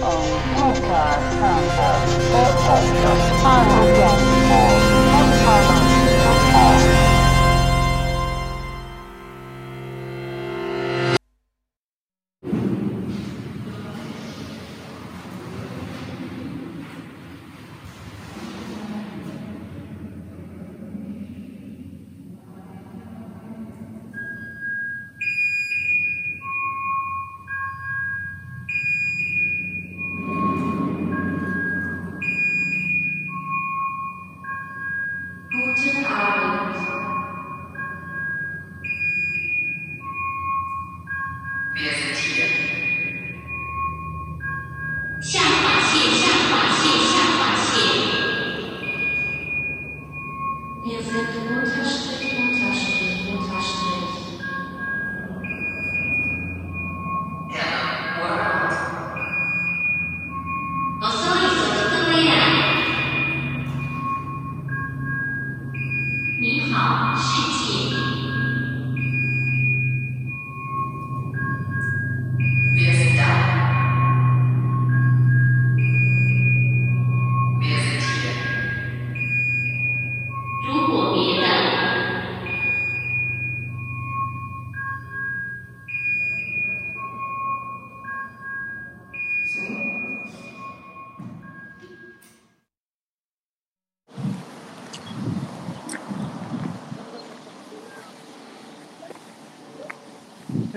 Guten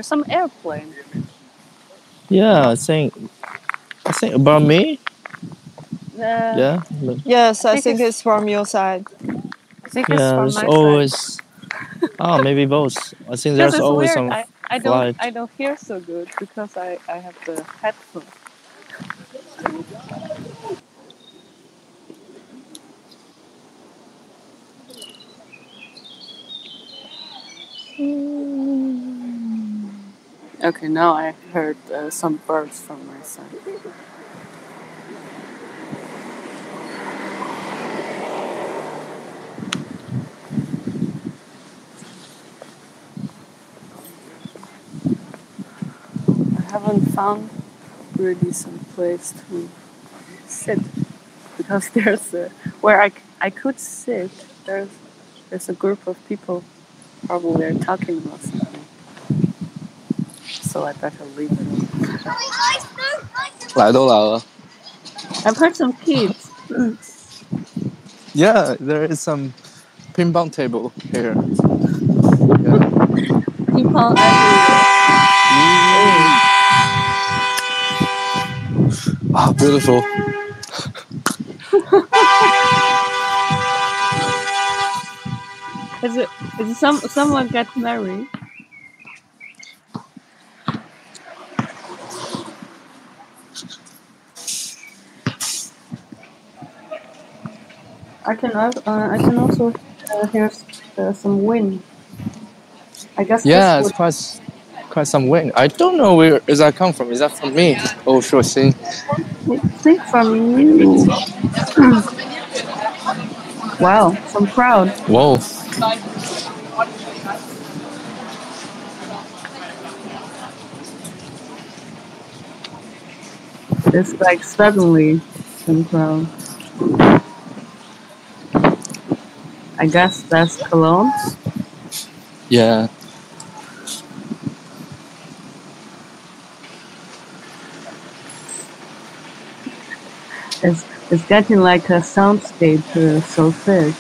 ，There's some airplane. Yeah, I think I think about me. Uh, Yeah. Yes, I think think it's- it's from your side. I think it's from There's my side. always. oh, maybe both. I think there's always weird. some. I, I don't flight. I don't hear so good because I, I have the headphone. Okay, now I heard uh, some birds from my side. I haven't found really some place to sit because there's a where I could sit. There's there's a group of people probably are talking about something, so I better leave it. 来都来了。 I've heard some kids. Yeah, there is some ping pong table here. Yeah. People everywhere. Ah, beautiful. Is it is it some someone get married? I can uh, I can also uh, hear uh, some wind. I guess Yeah, this it's quite quite some wind. I don't know where is that come from. Is that from me? Oh, sure thing. would think from you. wow, some crowd. Whoa. It's like suddenly some crowd. I guess that's Cologne. Yeah. It's it's getting like a soundscape uh, so big.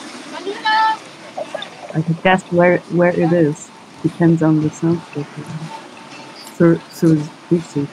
I can guess where where it is. Depends on the soundscape. Through through species.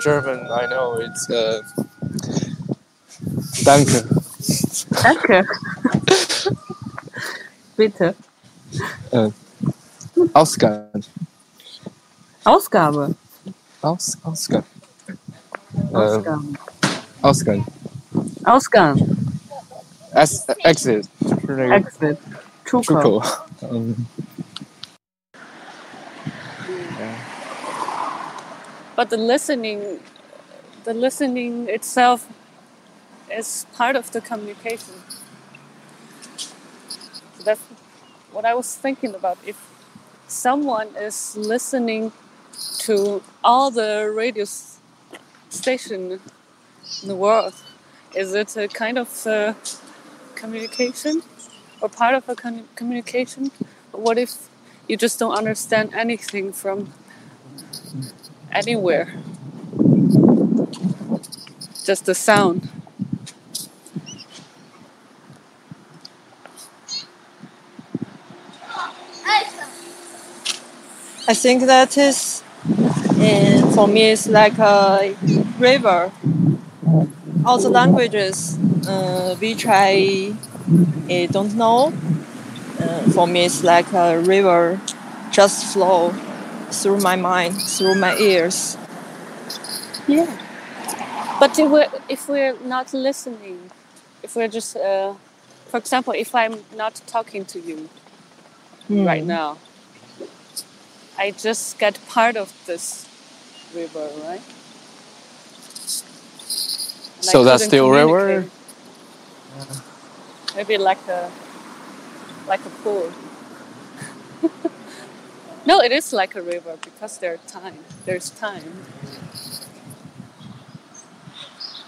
German I know it's uh, Danke. Danke. Bitte. Ausgang. Ausgabe. Aus, Ausgang. Uh, Ausgabe. Ausgang. Ausgang. As, exit. Really Exit. too Tuko. cool. Um, But the listening, the listening itself is part of the communication. So that's what I was thinking about. If someone is listening to all the radio station in the world, is it a kind of communication or part of a con- communication? What if you just don't understand anything from anywhere. Just the sound. I think that is, and for me, it's like a river. All the languages uh, which I uh, don't know, uh, for me, it's like a river just flow through my mind, through my ears. Yeah. But if we're, if we're not listening, if we're just, uh, for example, if I'm not talking to you right now, I just get part of this river, right? And So that's couldn't still river? communicate. Maybe like a like a pool. no, it is like a river because there's time. There's time.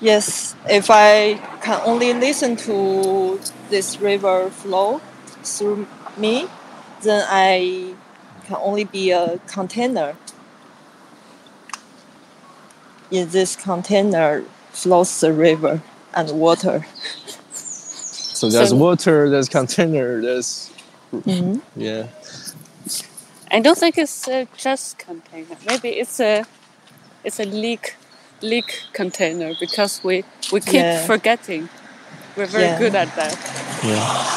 Yes, if I can only listen to this river flow through me, then I can only be a container. In this container flows the river and water. so there's So- water, there's container, there's Mhm. yeah. I don't think it's a just container. Maybe it's a it's a leak leak container because we we keep Yeah. forgetting. We're very Yeah. good at that. Yeah.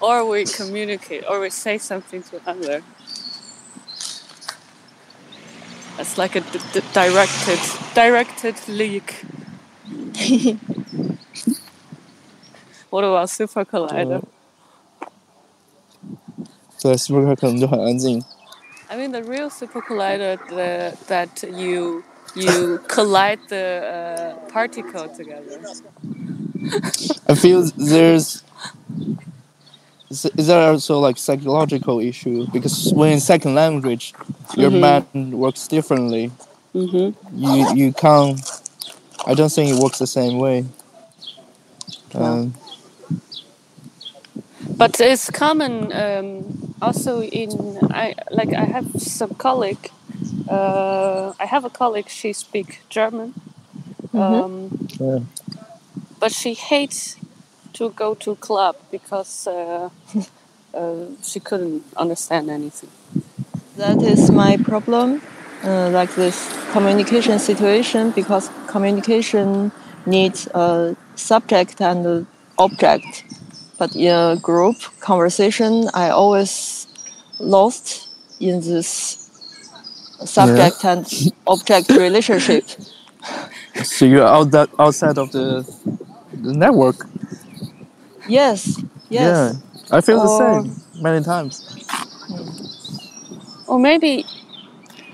Or we communicate, or we say something to another. It's like a d- d- directed directed leak. what about super collider? 对，是不是可能就很安静？ I mean, the real super collider the, that you you collide the uh, particle together. I feel there's is is there also like psychological issue because when in second language your Mhm. mind works differently. Mm-hmm. You you can't. I don't think it works the same way. Um, But it's common um, also in I like I have some colleague. Uh, I have a colleague. She speak German, um, Yeah. but she hates to go to club because uh, uh, she couldn't understand anything. That is my problem, uh, like this communication situation, because communication needs a subject and a object. But in a group conversation, I always lost in this subject and object relationship. so you're out that outside of the the network. Yes, yes. Yeah, I feel the same many times. Or maybe,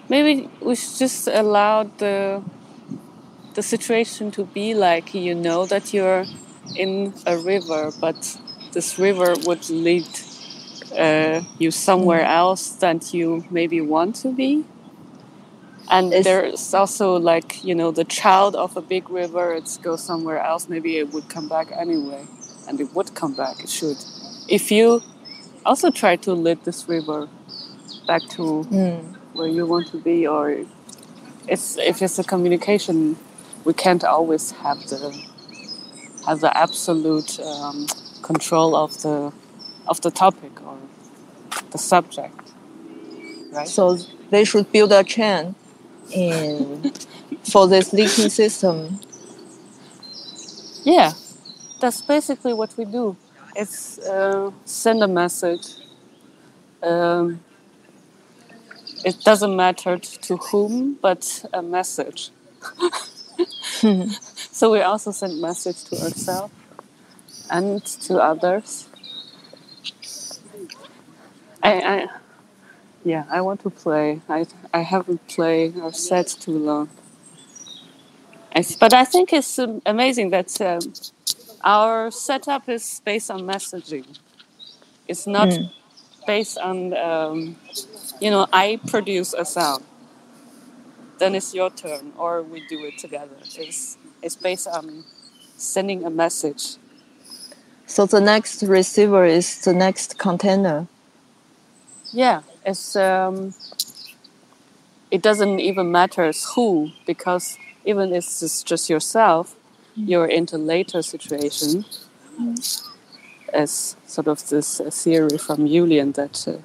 maybe we should just allow the the situation to be like you know that you're in a river, but this river would lead uh, you somewhere else than you maybe want to be. And It's- there's also like you know the child of a big river. It goes somewhere else. Maybe it would come back anyway, and it would come back. It should. If you also try to lead this river back to Mm. where you want to be or it's if it's a communication we can't always have the have the absolute um, control of the of the topic or the subject right So they should build a chain in for this leaking system. Yeah, that's basically what we do. It's uh, send a message. Um, it doesn't matter to whom, but a message. so we also send message to ourselves and to others. I, I yeah, I want to play. I I haven't played or set too long. I but I think it's um, amazing that um, our setup is based on messaging. It's not Mm. based on um, you know I produce a sound, then it's your turn, or we do it together. It's it's based on sending a message. So the next receiver is the next container. Yeah, it's um, it doesn't even matter who because even if it's just yourself, you're into later situation. As sort of this uh, theory from Julian that uh,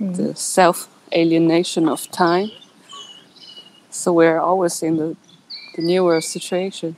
the self alienation of time. So we're always in the, the newer situation.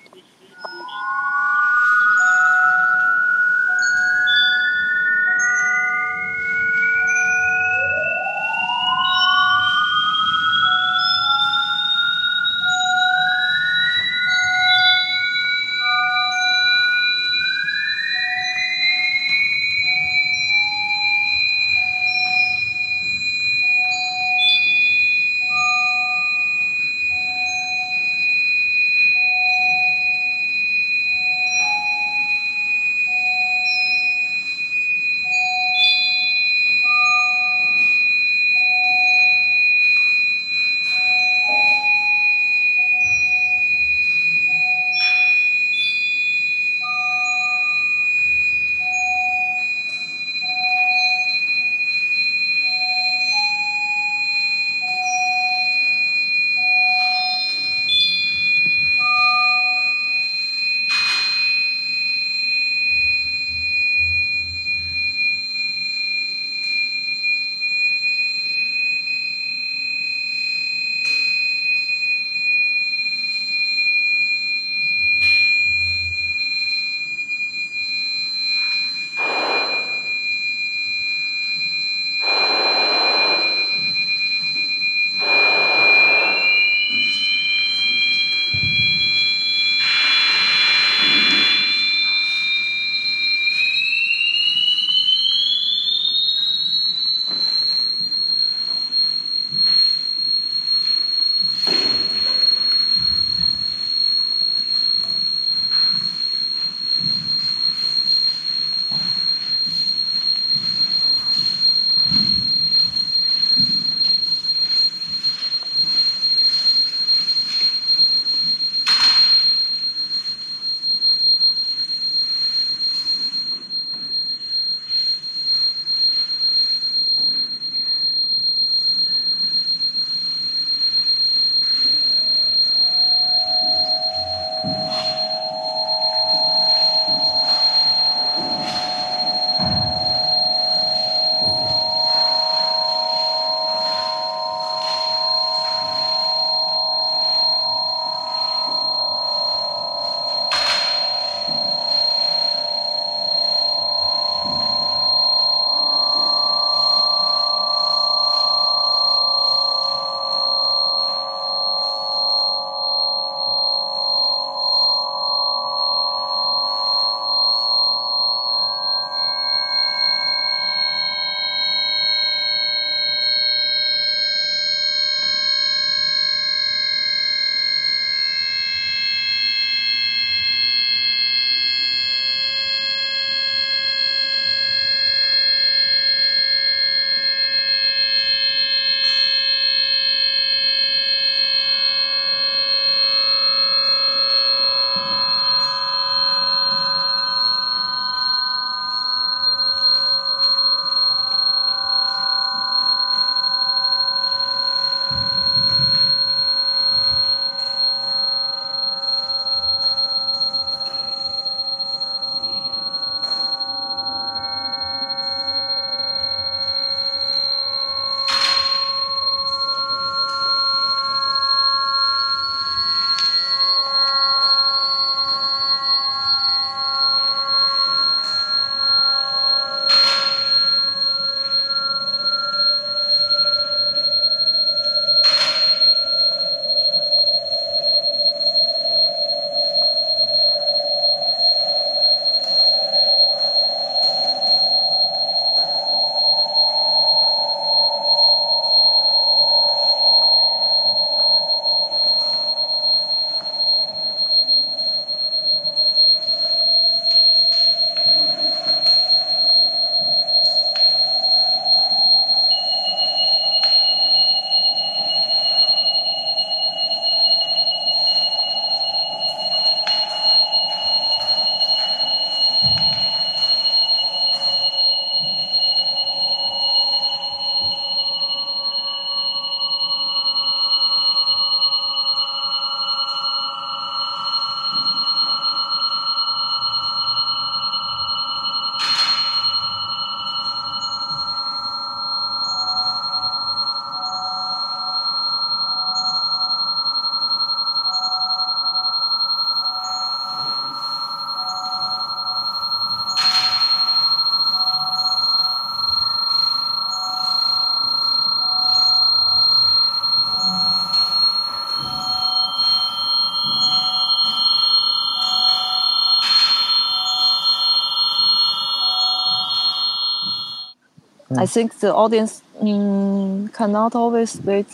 I think the audience mm, cannot always wait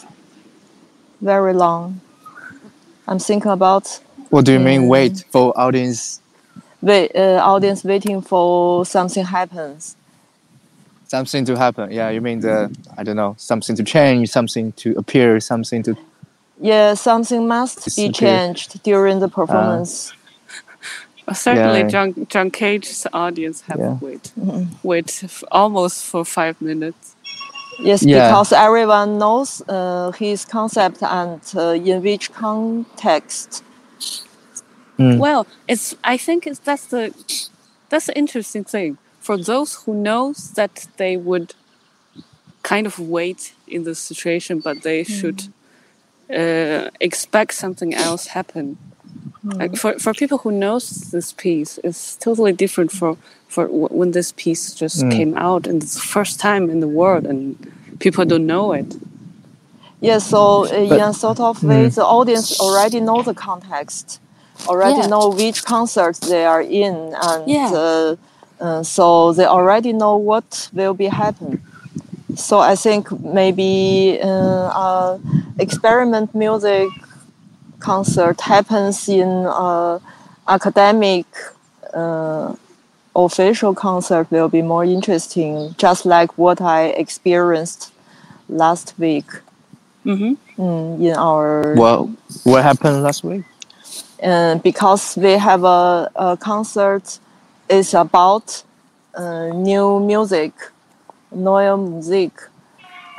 very long. I'm thinking about What do you mean? Mm. Wait for audience wait, uh, audience waiting for something happens. something to happen. Yeah, you mean the I don't know something to change, something to appear, something to Yeah, something must be changed during the performance. Uh, Certainly, Yeah. John John Cage's audience have Yeah. to wait, wait f- almost for five minutes. Yes, Yeah. because everyone knows uh, his concept and uh, in which context. Mm. Well, it's I think it's that's the that's the interesting thing for those who knows that they would kind of wait in this situation, but they should uh, expect something else happen. Like for for people who knows this piece, it's totally different for for w- when this piece just Mm. came out and it's the first time in the world and people don't know it. Yeah, so uh, But- in a sort of way, Mm. the audience already know the context, already Yeah. know which concert they are in, and Yeah. uh, uh, so they already know what will be happen. So I think maybe uh, uh, experiment music concert happens in uh, academic uh, official concert will be more interesting, just like what I experienced last week. Hmm mm, in our well, what happened last week? uh, because we have a, a concert it's about uh, new music, neue Musik,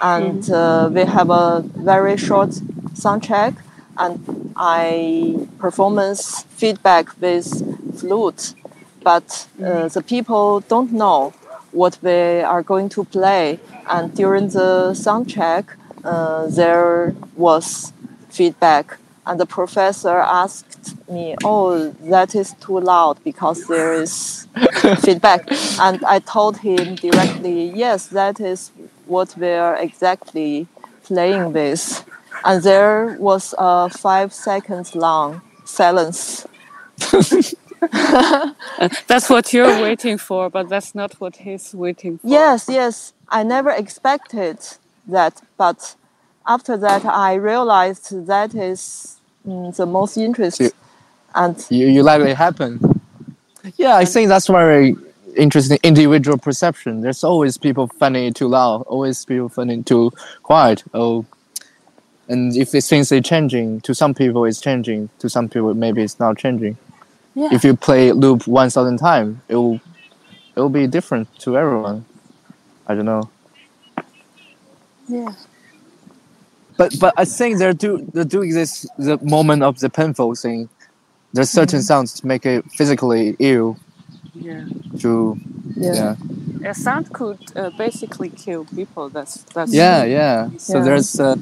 and uh, we have a very short soundtrack, and I performance feedback with flute, but uh, the people don't know what they are going to play, and during the soundtrack, uh, there was feedback and the professor asked me, "Oh, that is too loud because there is feedback." And I told him directly, "Yes, that is what we are exactly playing with." And there was a five seconds long silence. That's what you're waiting for, but that's not what he's waiting for. Yes, yes, I never expected that, but after that, I realized that is mm, the most interesting. See- And You you let it happen. Yeah, I think that's very interesting individual perception. There's always people finding it too loud, always people finding it too quiet. Oh, and if it things are changing, to some people it's changing, to some people maybe it's not changing. Yeah. If you play loop one thousand times, it will it will be different to everyone. I don't know. yeah. But but I think there do there do exist the moment of the painful thing. There's certain sounds to make it physically ill Yeah. to yeah. yeah. A sound could uh, basically kill people. That's that's Yeah, yeah. So there's uh,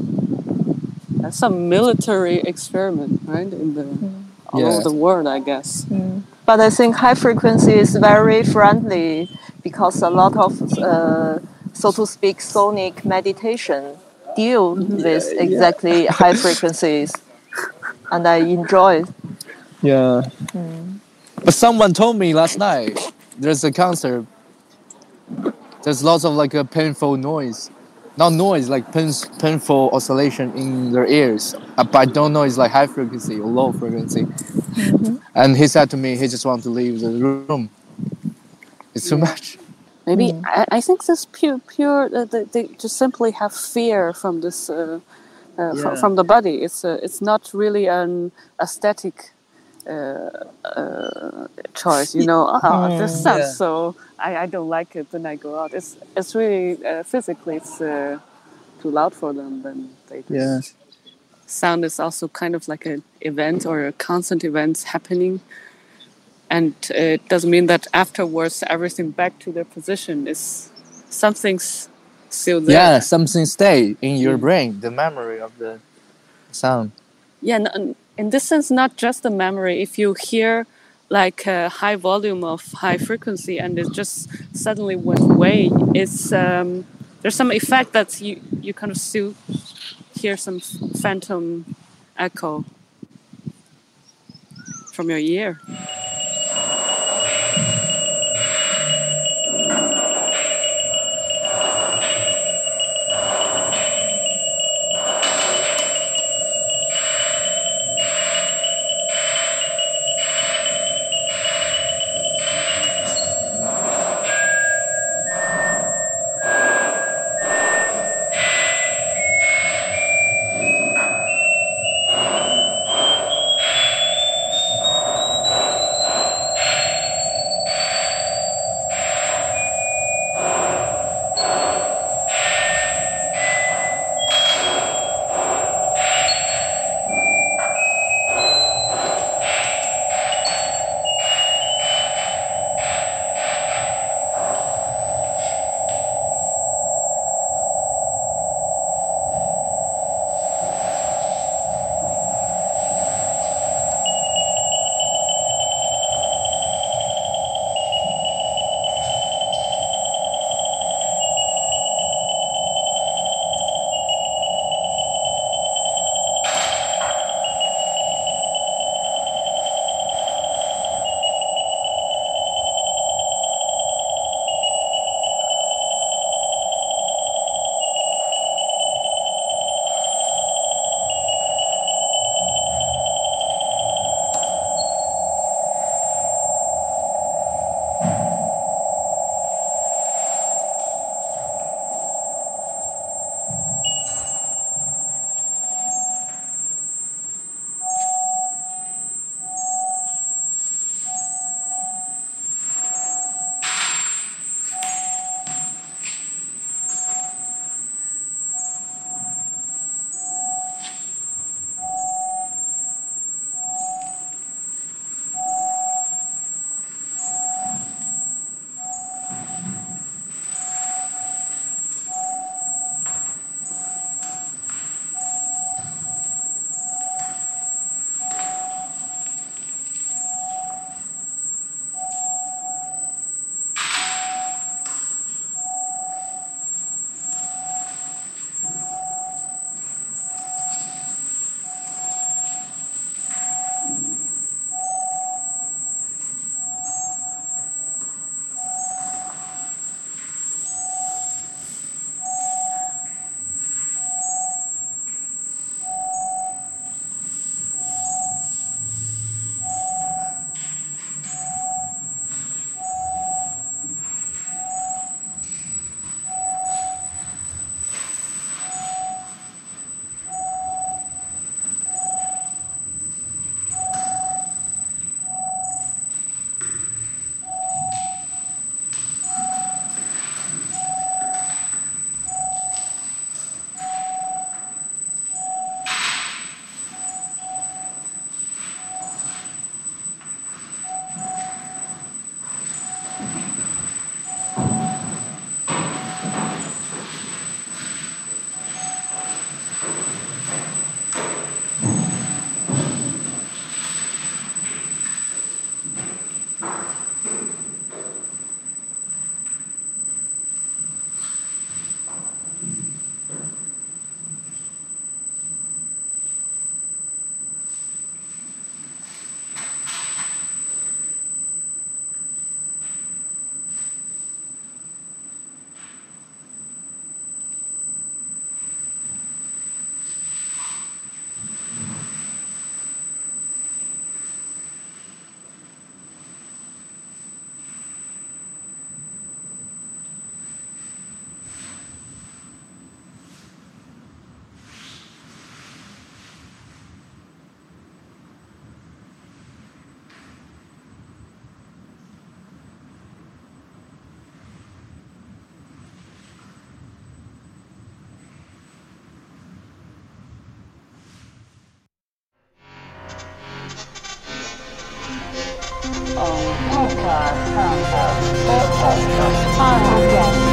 that's some military experiment, right? In the mm. all Yeah. over the world, I guess. Mm. But I think high frequency is very friendly because a lot of, uh, so to speak, sonic meditation deal mm-hmm. with exactly high frequencies, and I enjoy. it. yeah. Mm. But someone told me last night there's a concert. There's lots of like a painful noise, not noise like pain, painful oscillation in their ears. Uh, But I don't know it's like high frequency or low frequency. And he said to me he just want to leave the room. It's too much. Maybe I, I think this pure pure uh, they, they just simply have fear from this uh, uh, fro- Yeah. from the body. It's uh, it's not really an aesthetic uh, uh, choice. You know, oh, this sounds Yeah. so. I, I don't like it. when I go out. It's it's really uh, physically it's uh, too loud for them. Then they just Yeah. sound is also kind of like an event or a constant event happening and uh, it doesn't mean that afterwards everything back to their position is something's still there Yeah, something stay in your brain, the memory of the sound. yeah in this sense not just the memory if you hear like a high volume of high frequency and it just suddenly went away. It's um, there's some effect that you you kind of still hear some phantom echo from your ear Oh, podcast, podcast, podcast, podcast.